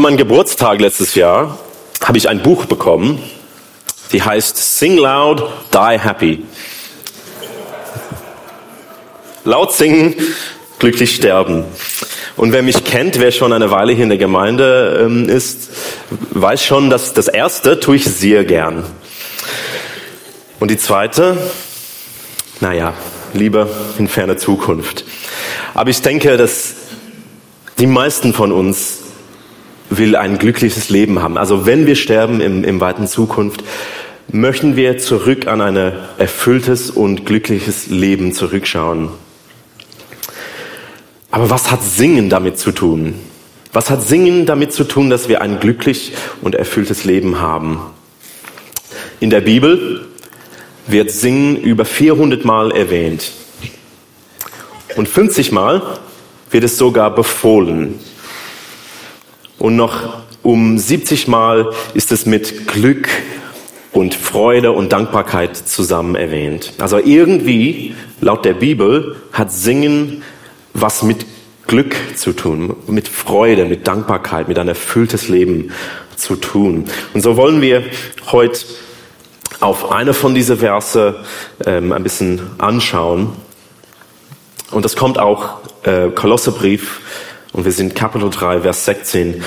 Für meinen Geburtstag letztes Jahr habe ich ein Buch bekommen, die heißt Sing Loud, Die Happy. Laut singen, glücklich sterben. Und wer mich kennt, wer schon eine Weile hier in der Gemeinde ähm, ist, weiß schon, dass das erste tue ich sehr gern. Und die zweite, naja, lieber in ferner Zukunft. Aber ich denke, dass die meisten von uns will ein glückliches Leben haben. Also wenn wir sterben im, im weiten Zukunft, möchten wir zurück an ein erfülltes und glückliches Leben zurückschauen. Aber was hat Singen damit zu tun? Was hat Singen damit zu tun, dass wir ein glücklich und erfülltes Leben haben? In der Bibel wird Singen über 400 Mal erwähnt. Und 50 Mal wird es sogar befohlen. Und noch um 70 Mal ist es mit Glück und Freude und Dankbarkeit zusammen erwähnt. Also irgendwie, laut der Bibel, hat Singen was mit Glück zu tun, mit Freude, mit Dankbarkeit, mit ein erfülltes Leben zu tun. Und so wollen wir heute auf eine von diesen Verse ähm, ein bisschen anschauen. Und das kommt auch äh, Kolosserbrief und wir sind Kapitel 3, Vers 16.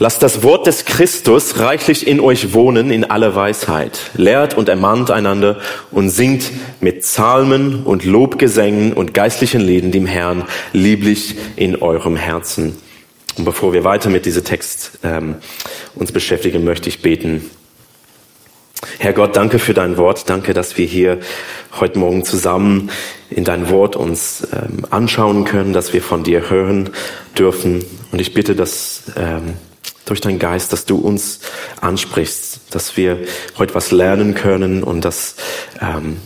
Lasst das Wort des Christus reichlich in euch wohnen in aller Weisheit. Lehrt und ermahnt einander und singt mit Psalmen und Lobgesängen und geistlichen Lieden dem Herrn lieblich in eurem Herzen. Und bevor wir weiter mit diesem Text ähm, uns beschäftigen, möchte ich beten. Herr Gott, danke für dein Wort. Danke, dass wir hier heute Morgen zusammen in dein Wort uns ähm, anschauen können, dass wir von dir hören dürfen. Und ich bitte, dass ähm, durch deinen Geist, dass du uns ansprichst, dass wir heute was lernen können und dass ähm,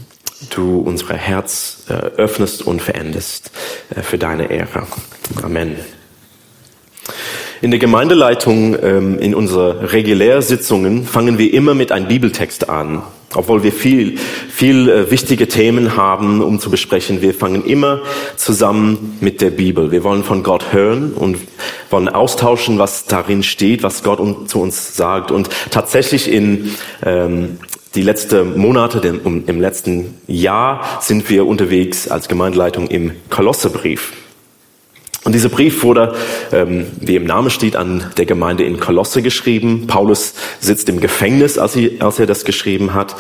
du unser Herz äh, öffnest und verendest äh, für deine Ehre. Amen. In der Gemeindeleitung, ähm, in unseren Regulärsitzungen, fangen wir immer mit einem Bibeltext an. Obwohl wir viel, viel äh, wichtige Themen haben, um zu besprechen. Wir fangen immer zusammen mit der Bibel. Wir wollen von Gott hören und wollen austauschen, was darin steht, was Gott zu uns sagt. Und tatsächlich in ähm, die letzten Monate, im letzten Jahr sind wir unterwegs als Gemeindeleitung im Kolossebrief. Und dieser Brief wurde, ähm, wie im Namen steht, an der Gemeinde in Kolosse geschrieben. Paulus sitzt im Gefängnis, als, sie, als er das geschrieben hat.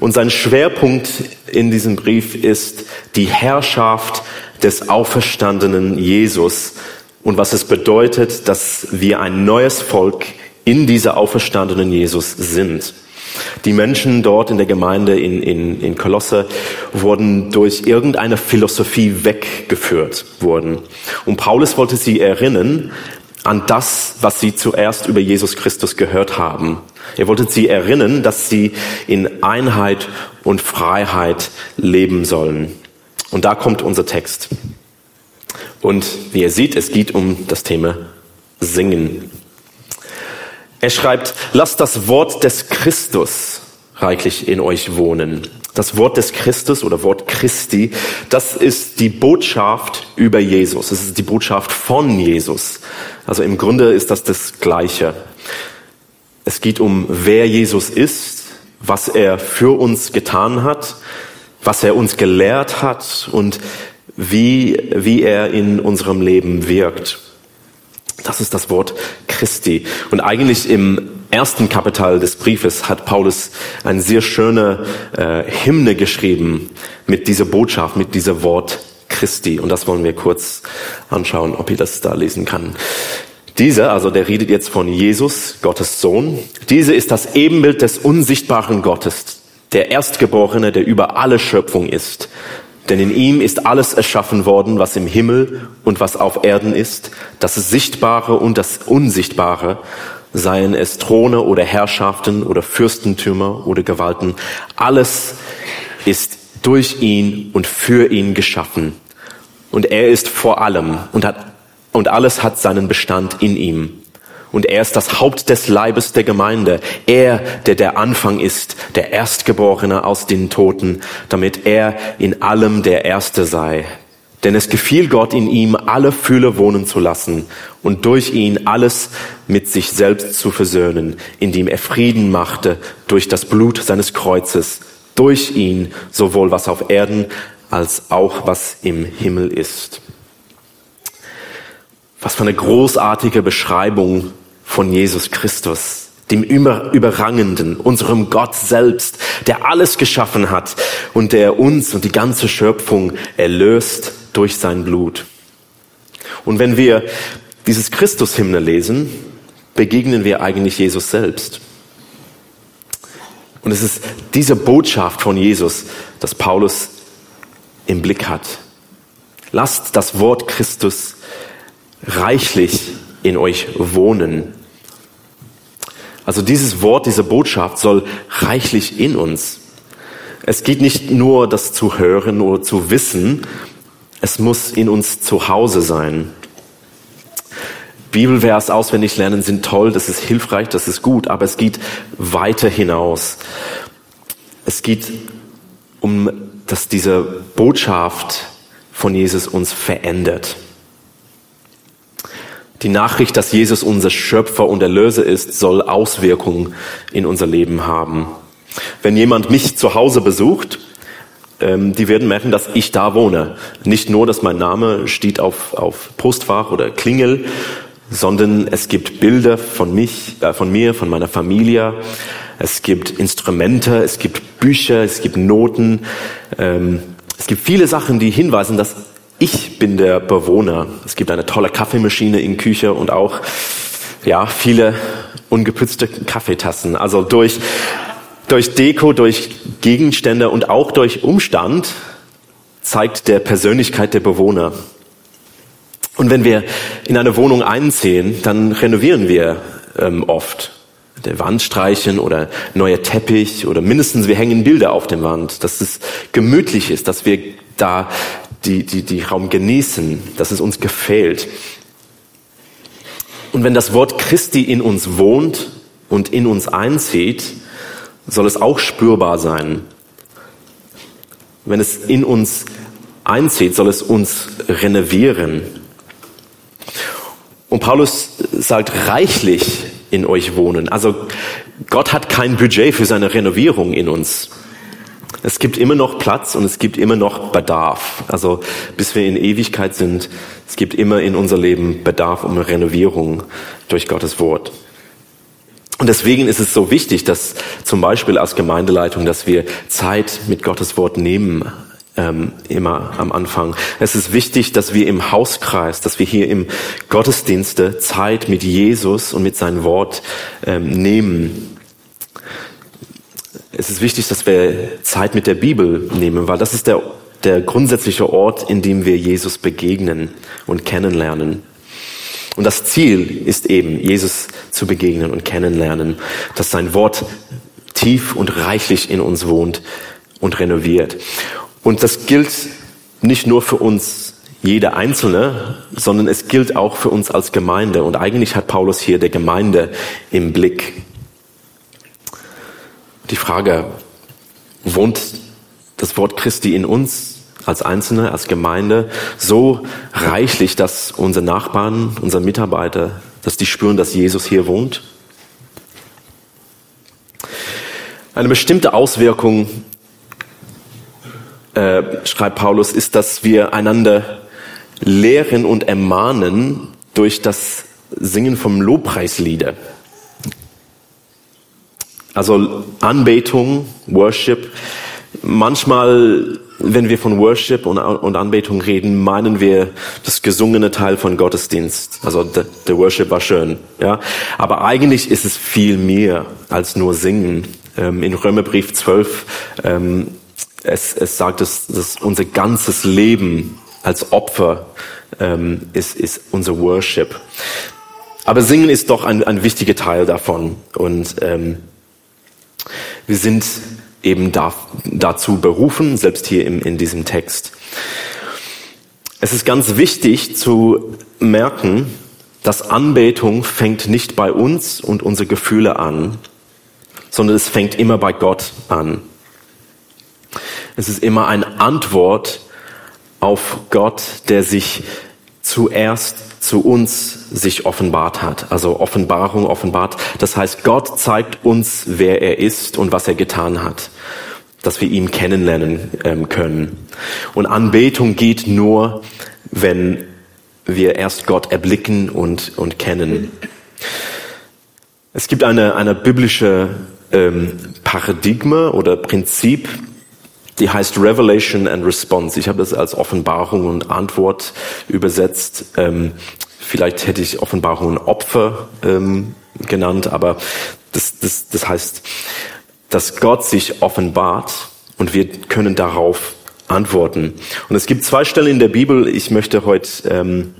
Und sein Schwerpunkt in diesem Brief ist die Herrschaft des auferstandenen Jesus und was es bedeutet, dass wir ein neues Volk in dieser auferstandenen Jesus sind. Die Menschen dort in der Gemeinde in, in, in Kolosse wurden durch irgendeine Philosophie weggeführt worden. Und Paulus wollte sie erinnern an das, was sie zuerst über Jesus Christus gehört haben. Er wollte sie erinnern, dass sie in Einheit und Freiheit leben sollen. Und da kommt unser Text. Und wie ihr seht, es geht um das Thema Singen. Er schreibt, lasst das Wort des Christus reichlich in euch wohnen. Das Wort des Christus oder Wort Christi, das ist die Botschaft über Jesus. Es ist die Botschaft von Jesus. Also im Grunde ist das das Gleiche. Es geht um, wer Jesus ist, was er für uns getan hat, was er uns gelehrt hat und wie, wie er in unserem Leben wirkt. Das ist das Wort Christi. Und eigentlich im ersten Kapitel des Briefes hat Paulus eine sehr schöne äh, Hymne geschrieben mit dieser Botschaft, mit dieser Wort Christi. Und das wollen wir kurz anschauen, ob ihr das da lesen kann. Dieser, also der redet jetzt von Jesus, Gottes Sohn. Diese ist das Ebenbild des unsichtbaren Gottes, der Erstgeborene, der über alle Schöpfung ist. Denn in ihm ist alles erschaffen worden, was im Himmel und was auf Erden ist, das Sichtbare und das Unsichtbare, seien es Throne oder Herrschaften oder Fürstentümer oder Gewalten. Alles ist durch ihn und für ihn geschaffen. Und er ist vor allem und hat, und alles hat seinen Bestand in ihm. Und er ist das Haupt des Leibes der Gemeinde. Er, der der Anfang ist, der Erstgeborene aus den Toten, damit er in allem der Erste sei. Denn es gefiel Gott in ihm, alle Fülle wohnen zu lassen und durch ihn alles mit sich selbst zu versöhnen, indem er Frieden machte durch das Blut seines Kreuzes, durch ihn sowohl was auf Erden als auch was im Himmel ist. Was für eine großartige Beschreibung von Jesus Christus, dem Überrangenden, unserem Gott selbst, der alles geschaffen hat und der uns und die ganze Schöpfung erlöst durch sein Blut. Und wenn wir dieses Christus-Hymne lesen, begegnen wir eigentlich Jesus selbst. Und es ist diese Botschaft von Jesus, dass Paulus im Blick hat. Lasst das Wort Christus reichlich in euch wohnen. Also dieses Wort, diese Botschaft soll reichlich in uns. Es geht nicht nur das zu hören oder zu wissen, es muss in uns zu Hause sein. Bibelvers auswendig lernen sind toll, das ist hilfreich, das ist gut, aber es geht weiter hinaus. Es geht um, dass diese Botschaft von Jesus uns verändert. Die Nachricht, dass Jesus unser Schöpfer und Erlöser ist, soll Auswirkungen in unser Leben haben. Wenn jemand mich zu Hause besucht, ähm, die werden merken, dass ich da wohne. Nicht nur, dass mein Name steht auf, auf Postfach oder Klingel, sondern es gibt Bilder von mich, äh, von mir, von meiner Familie. Es gibt Instrumente, es gibt Bücher, es gibt Noten. Ähm, es gibt viele Sachen, die hinweisen, dass ich bin der Bewohner. Es gibt eine tolle Kaffeemaschine in Küche und auch ja viele ungeputzte Kaffeetassen. Also durch durch Deko, durch Gegenstände und auch durch Umstand zeigt der Persönlichkeit der Bewohner. Und wenn wir in eine Wohnung einziehen, dann renovieren wir ähm, oft. Der Wand streichen oder neuer Teppich oder mindestens wir hängen Bilder auf der Wand, dass es gemütlich ist, dass wir da die, die, die Raum genießen, dass es uns gefällt. Und wenn das Wort Christi in uns wohnt und in uns einzieht, soll es auch spürbar sein. Wenn es in uns einzieht, soll es uns renovieren. Und Paulus sagt, reichlich in euch wohnen. Also Gott hat kein Budget für seine Renovierung in uns. Es gibt immer noch Platz und es gibt immer noch Bedarf. Also bis wir in Ewigkeit sind, es gibt immer in unser Leben Bedarf um Renovierung durch Gottes Wort. Und deswegen ist es so wichtig, dass zum Beispiel als Gemeindeleitung, dass wir Zeit mit Gottes Wort nehmen, ähm, immer am Anfang. Es ist wichtig, dass wir im Hauskreis, dass wir hier im Gottesdienste Zeit mit Jesus und mit seinem Wort ähm, nehmen. Es ist wichtig, dass wir Zeit mit der Bibel nehmen, weil das ist der, der grundsätzliche Ort, in dem wir Jesus begegnen und kennenlernen. Und das Ziel ist eben, Jesus zu begegnen und kennenlernen, dass sein Wort tief und reichlich in uns wohnt und renoviert. Und das gilt nicht nur für uns, jeder Einzelne, sondern es gilt auch für uns als Gemeinde. Und eigentlich hat Paulus hier der Gemeinde im Blick. Die Frage, wohnt das Wort Christi in uns? als Einzelne, als Gemeinde so reichlich, dass unsere Nachbarn, unsere Mitarbeiter, dass die spüren, dass Jesus hier wohnt? Eine bestimmte Auswirkung, äh, schreibt Paulus, ist, dass wir einander lehren und ermahnen durch das Singen vom Lobpreislieder. Also Anbetung, Worship. Manchmal wenn wir von Worship und, Anbetung reden, meinen wir das gesungene Teil von Gottesdienst. Also der, Worship war schön, ja. Aber eigentlich ist es viel mehr als nur Singen. Ähm, in Römerbrief 12, ähm, es, es sagt, dass, dass unser ganzes Leben als Opfer ähm, ist, ist unser Worship. Aber Singen ist doch ein, ein wichtiger Teil davon. Und wir sind eben da, dazu berufen, selbst hier im, in diesem Text. Es ist ganz wichtig zu merken, dass Anbetung fängt nicht bei uns und unsere Gefühle an, sondern es fängt immer bei Gott an. Es ist immer eine Antwort auf Gott, der sich zuerst zu uns sich offenbart hat. Also Offenbarung offenbart. Das heißt, Gott zeigt uns, wer er ist und was er getan hat, dass wir ihn kennenlernen ähm, können. Und Anbetung geht nur, wenn wir erst Gott erblicken und, und kennen. Es gibt eine, eine biblische ähm, Paradigma oder Prinzip, die heißt Revelation and Response. Ich habe das als Offenbarung und Antwort übersetzt. Ähm, vielleicht hätte ich Offenbarung und Opfer ähm, genannt, aber das, das, das heißt, dass Gott sich offenbart und wir können darauf antworten. Und es gibt zwei Stellen in der Bibel, ich möchte heute ähm,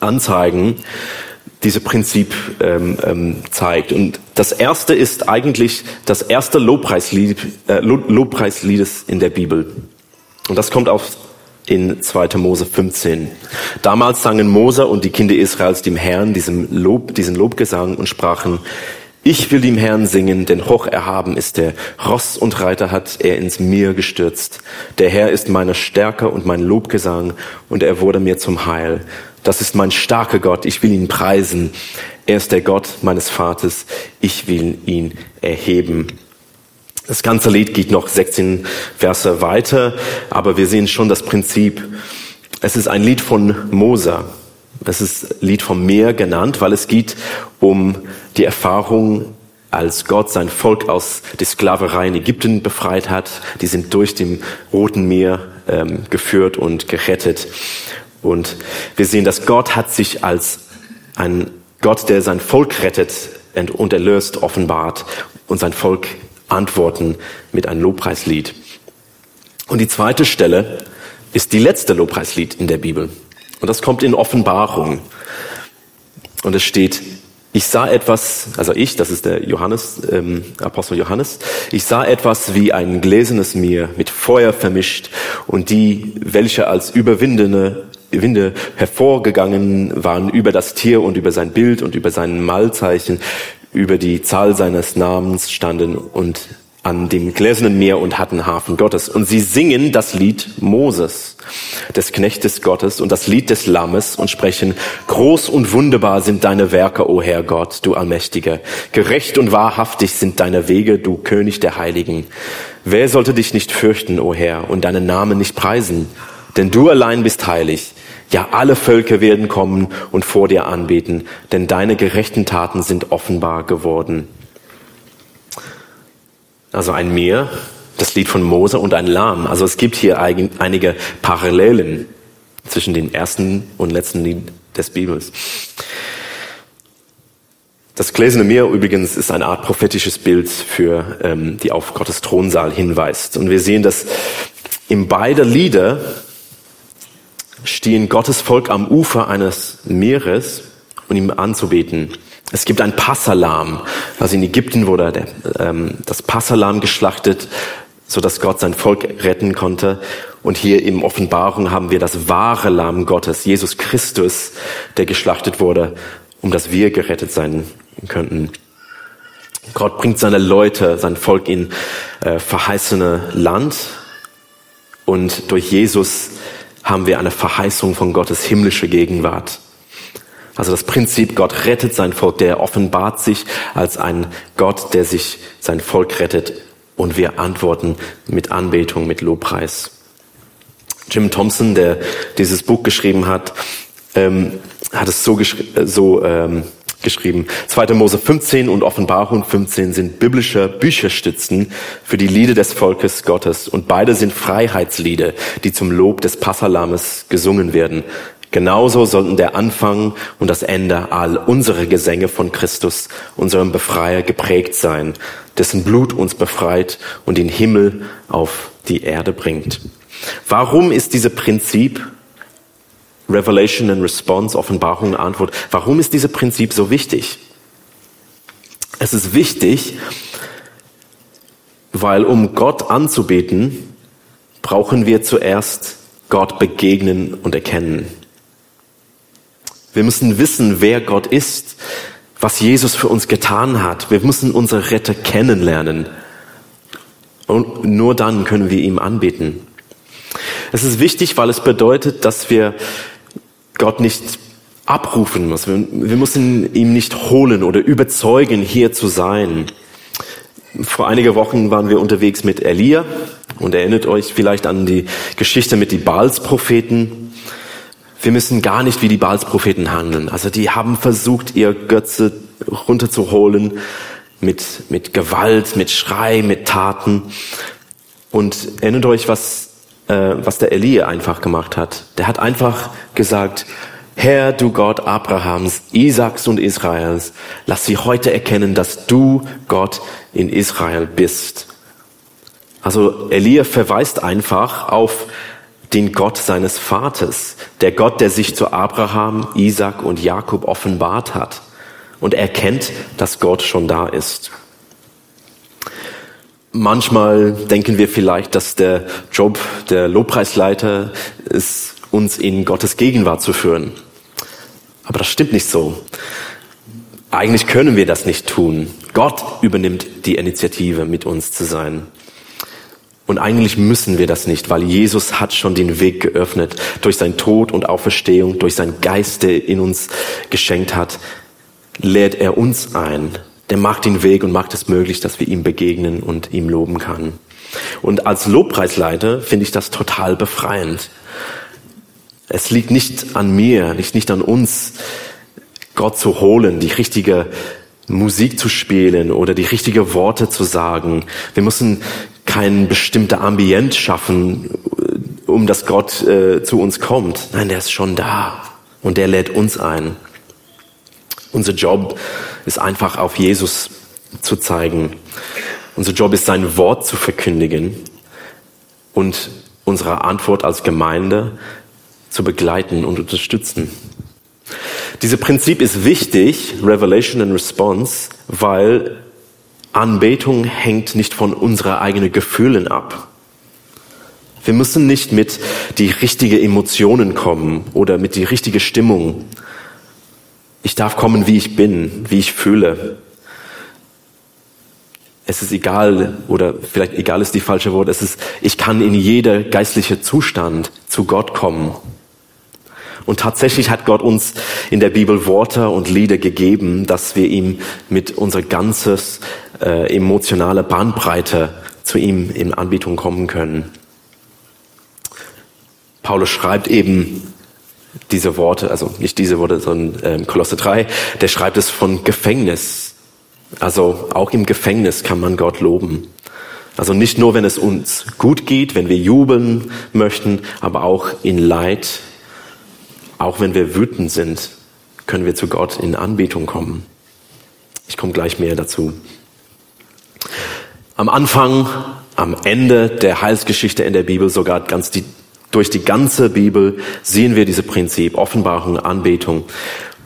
anzeigen, diese Prinzip ähm, ähm, zeigt. Und das erste ist eigentlich das erste Lobpreislied, äh, Lobpreisliedes in der Bibel. Und das kommt auf in 2. Mose 15. Damals sangen Mose und die Kinder Israels dem Herrn diesem Lob, diesen Lobgesang und sprachen, ich will dem Herrn singen, denn hoch erhaben ist er. Ross und Reiter hat er ins Meer gestürzt. Der Herr ist meine Stärke und mein Lobgesang und er wurde mir zum Heil. Das ist mein starker Gott. Ich will ihn preisen. Er ist der Gott meines Vaters. Ich will ihn erheben. Das ganze Lied geht noch 16 Verse weiter, aber wir sehen schon das Prinzip. Es ist ein Lied von Moser. Es ist Lied vom Meer genannt, weil es geht um die Erfahrung, als Gott sein Volk aus der Sklaverei in Ägypten befreit hat. Die sind durch dem Roten Meer ähm, geführt und gerettet. Und wir sehen, dass Gott hat sich als ein Gott, der sein Volk rettet und erlöst, offenbart und sein Volk antworten mit einem Lobpreislied. Und die zweite Stelle ist die letzte Lobpreislied in der Bibel. Und das kommt in Offenbarung. Und es steht, ich sah etwas, also ich, das ist der Johannes, ähm, Apostel Johannes, ich sah etwas wie ein gläsernes Meer mit Feuer vermischt und die, welche als überwindende Winde hervorgegangen waren über das Tier und über sein Bild und über sein Malzeichen, über die Zahl seines Namens standen und an dem gläsernen Meer und hatten Hafen Gottes. Und sie singen das Lied Moses, des Knechtes Gottes und das Lied des Lammes und sprechen, groß und wunderbar sind deine Werke, o Herr Gott, du Allmächtiger. Gerecht und wahrhaftig sind deine Wege, du König der Heiligen. Wer sollte dich nicht fürchten, o Herr, und deinen Namen nicht preisen? Denn du allein bist heilig. Ja, alle Völker werden kommen und vor dir anbeten, denn deine gerechten Taten sind offenbar geworden. Also ein Meer, das Lied von Mose und ein Lamm. Also es gibt hier einige Parallelen zwischen dem ersten und letzten Lied des Bibels. Das gläserne Meer übrigens ist eine Art prophetisches Bild für ähm, die auf Gottes Thronsaal hinweist. Und wir sehen, dass in beide Lieder stehen Gottes Volk am Ufer eines Meeres, um ihm anzubeten. Es gibt ein Passalam. Also in Ägypten wurde der, ähm, das Passalam geschlachtet, so dass Gott sein Volk retten konnte. Und hier im Offenbarung haben wir das wahre Lamm Gottes, Jesus Christus, der geschlachtet wurde, um dass wir gerettet sein könnten. Gott bringt seine Leute, sein Volk in äh, verheißene Land und durch Jesus haben wir eine Verheißung von Gottes himmlische Gegenwart. Also das Prinzip, Gott rettet sein Volk, der offenbart sich als ein Gott, der sich sein Volk rettet und wir antworten mit Anbetung, mit Lobpreis. Jim Thompson, der dieses Buch geschrieben hat, ähm, hat es so, geschri so ähm, geschrieben. 2. Mose 15 und Offenbarung 15 sind biblische Bücherstützen für die Lieder des Volkes Gottes und beide sind Freiheitslieder, die zum Lob des Passalames gesungen werden. Genauso sollten der Anfang und das Ende all unsere Gesänge von Christus, unserem Befreier, geprägt sein, dessen Blut uns befreit und den Himmel auf die Erde bringt. Warum ist dieses Prinzip Revelation and Response, Offenbarung, Antwort. Warum ist dieses Prinzip so wichtig? Es ist wichtig, weil um Gott anzubeten, brauchen wir zuerst Gott begegnen und erkennen. Wir müssen wissen, wer Gott ist, was Jesus für uns getan hat. Wir müssen unsere Retter kennenlernen. Und nur dann können wir ihm anbeten. Es ist wichtig, weil es bedeutet, dass wir Gott nicht abrufen müssen. Wir müssen ihn nicht holen oder überzeugen, hier zu sein. Vor einiger Wochen waren wir unterwegs mit Elia und erinnert euch vielleicht an die Geschichte mit den Baals-Propheten. Wir müssen gar nicht wie die Baals-Propheten handeln. Also die haben versucht, ihr Götze runterzuholen mit, mit Gewalt, mit Schrei, mit Taten. Und erinnert euch, was, äh, was der Elia einfach gemacht hat. Der hat einfach gesagt, Herr, du Gott Abrahams, Isaaks und Israels, lass sie heute erkennen, dass du Gott in Israel bist. Also Elia verweist einfach auf den Gott seines Vaters, der Gott, der sich zu Abraham, Isaak und Jakob offenbart hat und erkennt, dass Gott schon da ist. Manchmal denken wir vielleicht, dass der Job der Lobpreisleiter ist, uns in Gottes Gegenwart zu führen. Aber das stimmt nicht so. Eigentlich können wir das nicht tun. Gott übernimmt die Initiative, mit uns zu sein. Und eigentlich müssen wir das nicht, weil Jesus hat schon den Weg geöffnet durch sein Tod und Auferstehung, durch sein Geist, der in uns geschenkt hat, lädt er uns ein. Der macht den Weg und macht es möglich, dass wir ihm begegnen und ihm loben kann. Und als Lobpreisleiter finde ich das total befreiend. Es liegt nicht an mir, liegt nicht an uns, Gott zu holen, die richtige Musik zu spielen oder die richtige Worte zu sagen. Wir müssen kein bestimmter Ambient schaffen, um dass Gott äh, zu uns kommt. Nein, der ist schon da und der lädt uns ein. Unser Job ist einfach auf Jesus zu zeigen. Unser Job ist sein Wort zu verkündigen und unsere Antwort als Gemeinde zu begleiten und unterstützen. Dieses Prinzip ist wichtig, Revelation and Response, weil Anbetung hängt nicht von unseren eigenen Gefühlen ab. Wir müssen nicht mit die richtigen Emotionen kommen oder mit die richtige Stimmung. Ich darf kommen, wie ich bin, wie ich fühle. Es ist egal, oder vielleicht egal ist die falsche Wort, es ist, ich kann in jeder geistliche Zustand zu Gott kommen. Und tatsächlich hat Gott uns in der Bibel Worte und Lieder gegeben, dass wir ihm mit unserer ganzes äh, emotionale Bandbreite zu ihm in Anbetung kommen können. Paulus schreibt eben diese Worte, also nicht diese Worte, sondern äh, Kolosse 3, der schreibt es von Gefängnis. Also auch im Gefängnis kann man Gott loben. Also nicht nur, wenn es uns gut geht, wenn wir jubeln möchten, aber auch in Leid, auch wenn wir wütend sind, können wir zu Gott in Anbetung kommen. Ich komme gleich mehr dazu. Am Anfang, am Ende der Heilsgeschichte in der Bibel, sogar ganz die, durch die ganze Bibel sehen wir diese Prinzip Offenbarung, Anbetung.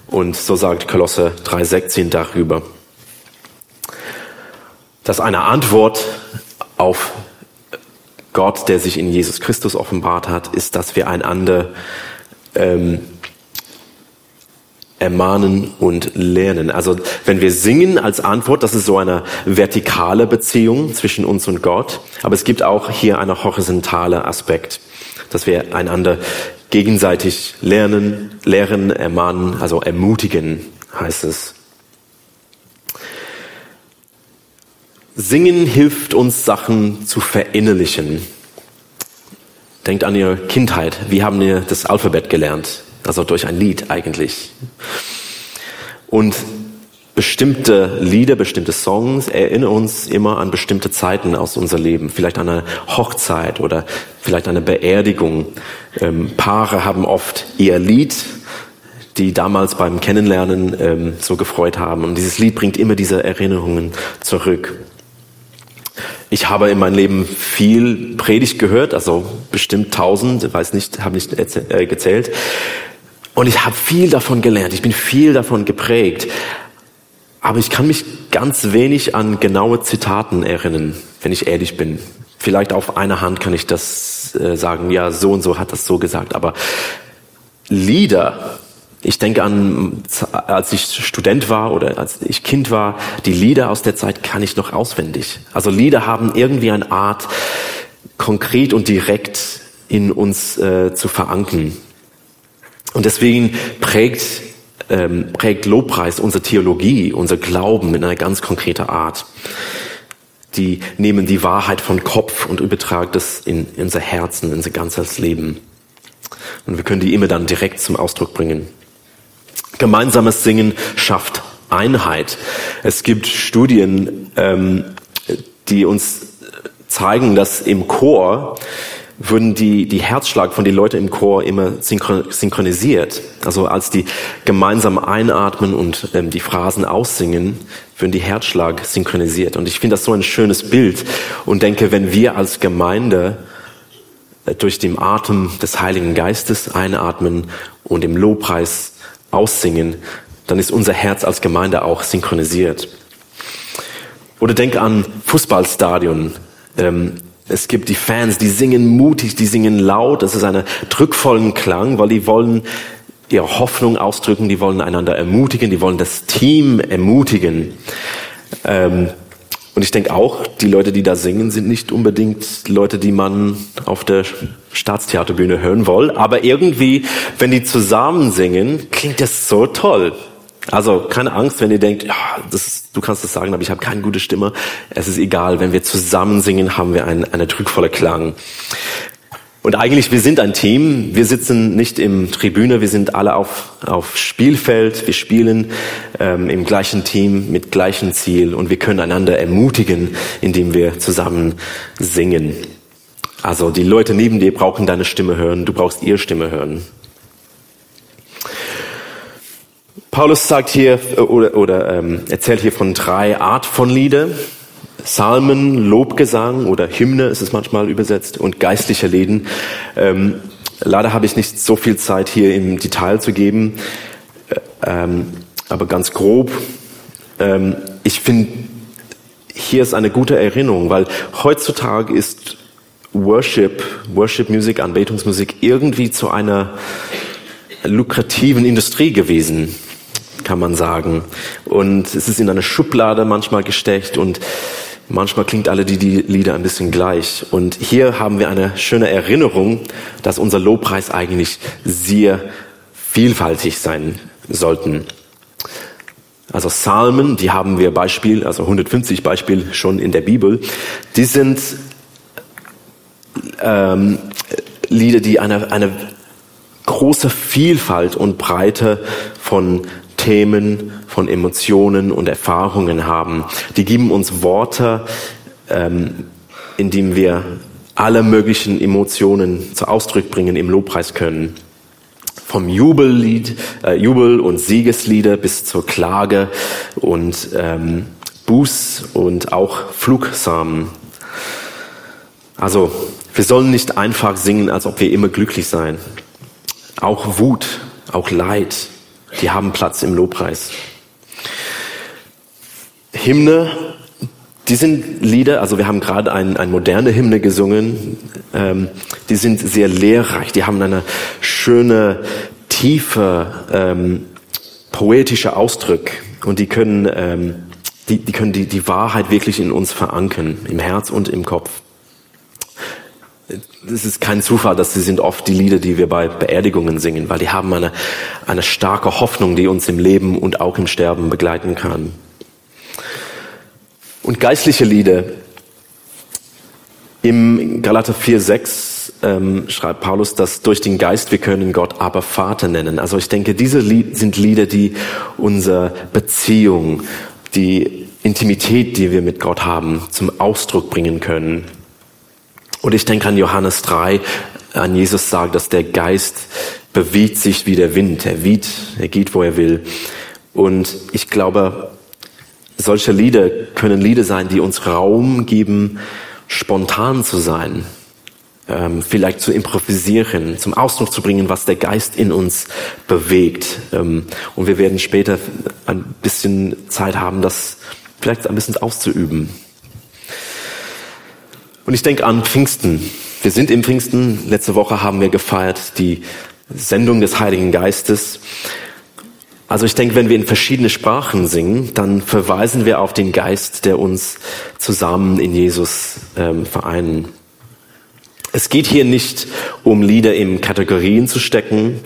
Und so sagt Kolosse 3,16 darüber, dass eine Antwort auf Gott, der sich in Jesus Christus offenbart hat, ist, dass wir einander ähm, ermahnen und lernen. Also wenn wir singen als Antwort, das ist so eine vertikale Beziehung zwischen uns und Gott, aber es gibt auch hier einen horizontalen Aspekt, dass wir einander gegenseitig lernen, lehren, ermahnen, also ermutigen heißt es. Singen hilft uns, Sachen zu verinnerlichen. Denkt an Ihre Kindheit. Wie haben ihr das Alphabet gelernt? Also durch ein Lied eigentlich. Und bestimmte Lieder, bestimmte Songs erinnern uns immer an bestimmte Zeiten aus unserem Leben. Vielleicht an eine Hochzeit oder vielleicht eine Beerdigung. Ähm, Paare haben oft ihr Lied, die damals beim Kennenlernen ähm, so gefreut haben. Und dieses Lied bringt immer diese Erinnerungen zurück. Ich habe in meinem Leben viel Predigt gehört, also bestimmt tausend, weiß nicht, habe nicht äh, gezählt. Und ich habe viel davon gelernt, ich bin viel davon geprägt. Aber ich kann mich ganz wenig an genaue Zitaten erinnern, wenn ich ehrlich bin. Vielleicht auf einer Hand kann ich das äh, sagen, ja, so und so hat das so gesagt. Aber Lieder, ich denke an, als ich Student war oder als ich Kind war, die Lieder aus der Zeit kann ich noch auswendig. Also Lieder haben irgendwie eine Art, konkret und direkt in uns äh, zu verankern. Und deswegen prägt, ähm, prägt Lobpreis unsere Theologie, unser Glauben in einer ganz konkreten Art. Die nehmen die Wahrheit von Kopf und übertragen das in, in unser Herzen, in unser ganzes Leben. Und wir können die immer dann direkt zum Ausdruck bringen. Gemeinsames Singen schafft Einheit. Es gibt Studien, ähm, die uns zeigen, dass im Chor würden die, die Herzschlag von den Leuten im Chor immer synchronisiert. Also als die gemeinsam einatmen und ähm, die Phrasen aussingen, würden die Herzschlag synchronisiert. Und ich finde das so ein schönes Bild und denke, wenn wir als Gemeinde äh, durch den Atem des Heiligen Geistes einatmen und im Lobpreis aussingen, dann ist unser Herz als Gemeinde auch synchronisiert. Oder denk an Fußballstadion. Ähm, es gibt die Fans, die singen mutig, die singen laut. Das ist einen drückvollen Klang, weil die wollen ihre Hoffnung ausdrücken, die wollen einander ermutigen, die wollen das Team ermutigen. Ähm, und ich denke auch, die Leute, die da singen, sind nicht unbedingt Leute, die man auf der Staatstheaterbühne hören will. Aber irgendwie, wenn die zusammen singen, klingt das so toll. Also keine Angst, wenn ihr denkt, ja, das, du kannst das sagen, aber ich habe keine gute Stimme. Es ist egal, wenn wir zusammen singen, haben wir einen, einen drückvoller Klang. Und eigentlich, wir sind ein Team. Wir sitzen nicht im Tribüne, wir sind alle auf, auf Spielfeld. Wir spielen ähm, im gleichen Team mit gleichem Ziel und wir können einander ermutigen, indem wir zusammen singen. Also die Leute neben dir brauchen deine Stimme hören, du brauchst ihre Stimme hören. Paulus sagt hier äh, oder, oder ähm, erzählt hier von drei Art von Lieder. Psalmen, Lobgesang oder Hymne ist es manchmal übersetzt und geistliche Lieden. Ähm, leider habe ich nicht so viel Zeit hier im Detail zu geben, äh, ähm, aber ganz grob. Ähm, ich finde, hier ist eine gute Erinnerung, weil heutzutage ist Worship, Worship Music, Anbetungsmusik irgendwie zu einer lukrativen Industrie gewesen kann man sagen. Und es ist in eine Schublade manchmal gesteckt und manchmal klingt alle die, die Lieder ein bisschen gleich. Und hier haben wir eine schöne Erinnerung, dass unser Lobpreis eigentlich sehr vielfältig sein sollten. Also Psalmen, die haben wir Beispiel, also 150 Beispiel schon in der Bibel, die sind ähm, Lieder, die eine, eine große Vielfalt und Breite von Themen, von Emotionen und Erfahrungen haben. Die geben uns Worte, ähm, in denen wir alle möglichen Emotionen zu Ausdruck bringen, im Lobpreis können. Vom Jubellied, äh, Jubel und Siegeslieder bis zur Klage und ähm, Buß und auch Flugsamen. Also, wir sollen nicht einfach singen, als ob wir immer glücklich seien. Auch Wut, auch Leid, die haben Platz im Lobpreis. Hymne, die sind Lieder, also wir haben gerade ein, ein moderne Hymne gesungen, ähm, die sind sehr lehrreich, die haben eine schöne, tiefe, ähm, poetische Ausdruck und die können, ähm, die, die können die, die Wahrheit wirklich in uns verankern, im Herz und im Kopf es ist kein Zufall, dass sie sind oft die Lieder, die wir bei Beerdigungen singen, weil die haben eine, eine starke Hoffnung, die uns im Leben und auch im Sterben begleiten kann. Und geistliche Lieder. Im Galater 4,6 ähm, schreibt Paulus, dass durch den Geist wir können Gott aber Vater nennen. Also ich denke, diese Lied sind Lieder, die unsere Beziehung, die Intimität, die wir mit Gott haben, zum Ausdruck bringen können. Und ich denke an Johannes 3, an Jesus sagt, dass der Geist bewegt sich wie der Wind. Er weht, er geht, wo er will. Und ich glaube, solche Lieder können Lieder sein, die uns Raum geben, spontan zu sein, ähm, vielleicht zu improvisieren, zum Ausdruck zu bringen, was der Geist in uns bewegt. Ähm, und wir werden später ein bisschen Zeit haben, das vielleicht ein bisschen auszuüben. Und ich denke an Pfingsten. Wir sind im Pfingsten. Letzte Woche haben wir gefeiert die Sendung des Heiligen Geistes. Also ich denke, wenn wir in verschiedene Sprachen singen, dann verweisen wir auf den Geist, der uns zusammen in Jesus ähm, vereinen. Es geht hier nicht um Lieder in Kategorien zu stecken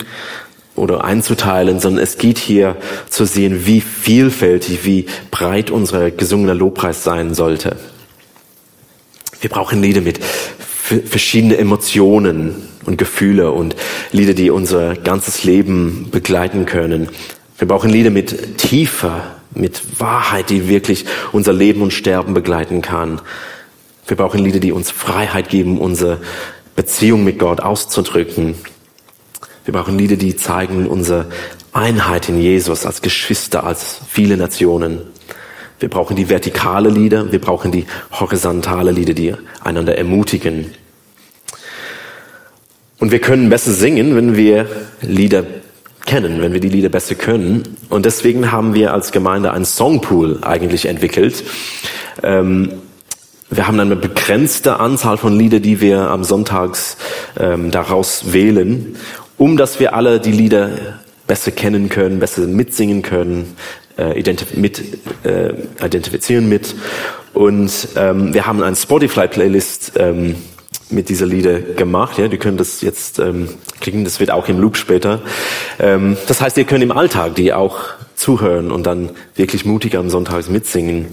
oder einzuteilen, sondern es geht hier zu sehen, wie vielfältig, wie breit unser gesungener Lobpreis sein sollte. Wir brauchen Lieder mit verschiedenen Emotionen und Gefühle und Lieder, die unser ganzes Leben begleiten können. Wir brauchen Lieder mit Tiefe, mit Wahrheit, die wirklich unser Leben und Sterben begleiten kann. Wir brauchen Lieder, die uns Freiheit geben, unsere Beziehung mit Gott auszudrücken. Wir brauchen Lieder, die zeigen unsere Einheit in Jesus als Geschwister, als viele Nationen. Wir brauchen die vertikale Lieder, wir brauchen die horizontale Lieder, die einander ermutigen. Und wir können besser singen, wenn wir Lieder kennen, wenn wir die Lieder besser können. Und deswegen haben wir als Gemeinde einen Songpool eigentlich entwickelt. Ähm, wir haben eine begrenzte Anzahl von Lieder, die wir am Sonntags ähm, daraus wählen, um dass wir alle die Lieder besser kennen können, besser mitsingen können, äh, identif mit, äh, identifizieren mit. Und ähm, wir haben eine Spotify-Playlist ähm, mit dieser Lieder gemacht. Ja, die können das jetzt ähm, klicken, das wird auch im Loop später. Ähm, das heißt, ihr könnt im Alltag die auch zuhören und dann wirklich mutig am Sonntag mitsingen.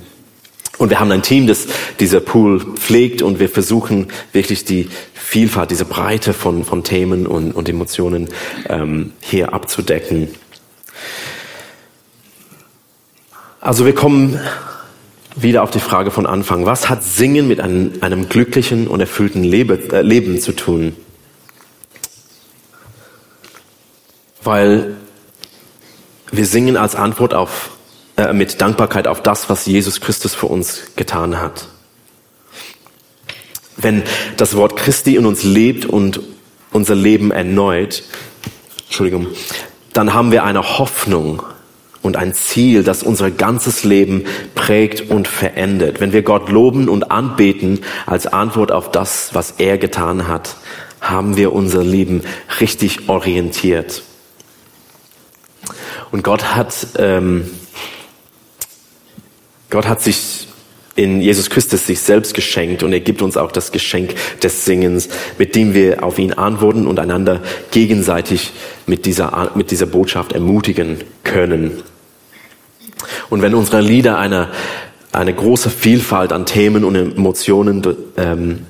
Und wir haben ein Team, das dieser Pool pflegt und wir versuchen wirklich die Vielfalt, diese Breite von, von Themen und, und Emotionen ähm, hier abzudecken. Also wir kommen wieder auf die Frage von Anfang. Was hat Singen mit einem, einem glücklichen und erfüllten Lebe, äh, Leben zu tun? Weil wir singen als Antwort auf äh, mit Dankbarkeit auf das, was Jesus Christus für uns getan hat. Wenn das Wort Christi in uns lebt und unser Leben erneut, Entschuldigung, dann haben wir eine Hoffnung und ein Ziel, das unser ganzes Leben prägt und verändert. Wenn wir Gott loben und anbeten als Antwort auf das, was er getan hat, haben wir unser Leben richtig orientiert. Und Gott hat ähm, Gott hat sich in Jesus Christus sich selbst geschenkt und er gibt uns auch das Geschenk des Singens, mit dem wir auf ihn antworten und einander gegenseitig mit dieser, mit dieser Botschaft ermutigen können. Und wenn unsere Lieder eine, eine große Vielfalt an Themen und Emotionen ähm,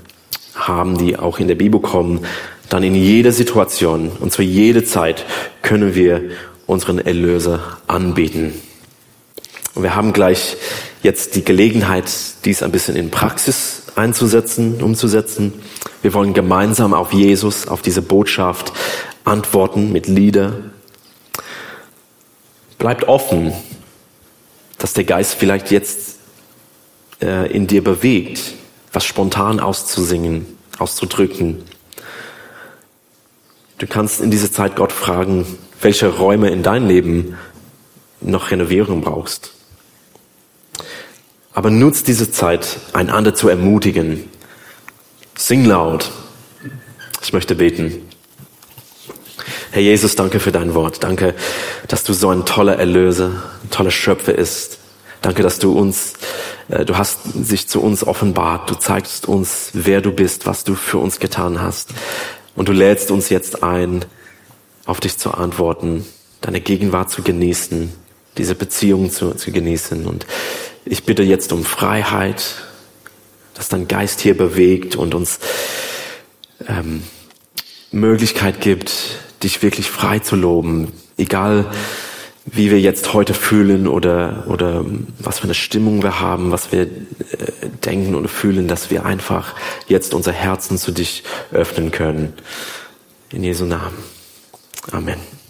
haben, die auch in der Bibel kommen, dann in jeder Situation, und zwar jede Zeit, können wir unseren Erlöser anbeten. Und wir haben gleich jetzt die Gelegenheit, dies ein bisschen in Praxis einzusetzen, umzusetzen. Wir wollen gemeinsam auf Jesus, auf diese Botschaft antworten mit Lieder. Bleibt offen, dass der Geist vielleicht jetzt äh, in dir bewegt, was spontan auszusingen, auszudrücken. Du kannst in dieser Zeit Gott fragen, welche Räume in dein Leben noch Renovierung brauchst. Aber nutzt diese Zeit, einander zu ermutigen. Sing laut. Ich möchte beten. Herr Jesus, danke für dein Wort. Danke, dass du so ein toller Erlöser, ein toller Schöpfer ist. Danke, dass du uns, äh, du hast sich zu uns offenbart. Du zeigst uns, wer du bist, was du für uns getan hast. Und du lädst uns jetzt ein, auf dich zu antworten, deine Gegenwart zu genießen, diese Beziehung zu, zu genießen. Und ich bitte jetzt um Freiheit, dass dein Geist hier bewegt und uns ähm, Möglichkeit gibt, dich wirklich frei zu loben, egal wie wir jetzt heute fühlen oder, oder was für eine Stimmung wir haben, was wir äh, denken oder fühlen, dass wir einfach jetzt unser Herzen zu dich öffnen können. In Jesu Namen. Amen.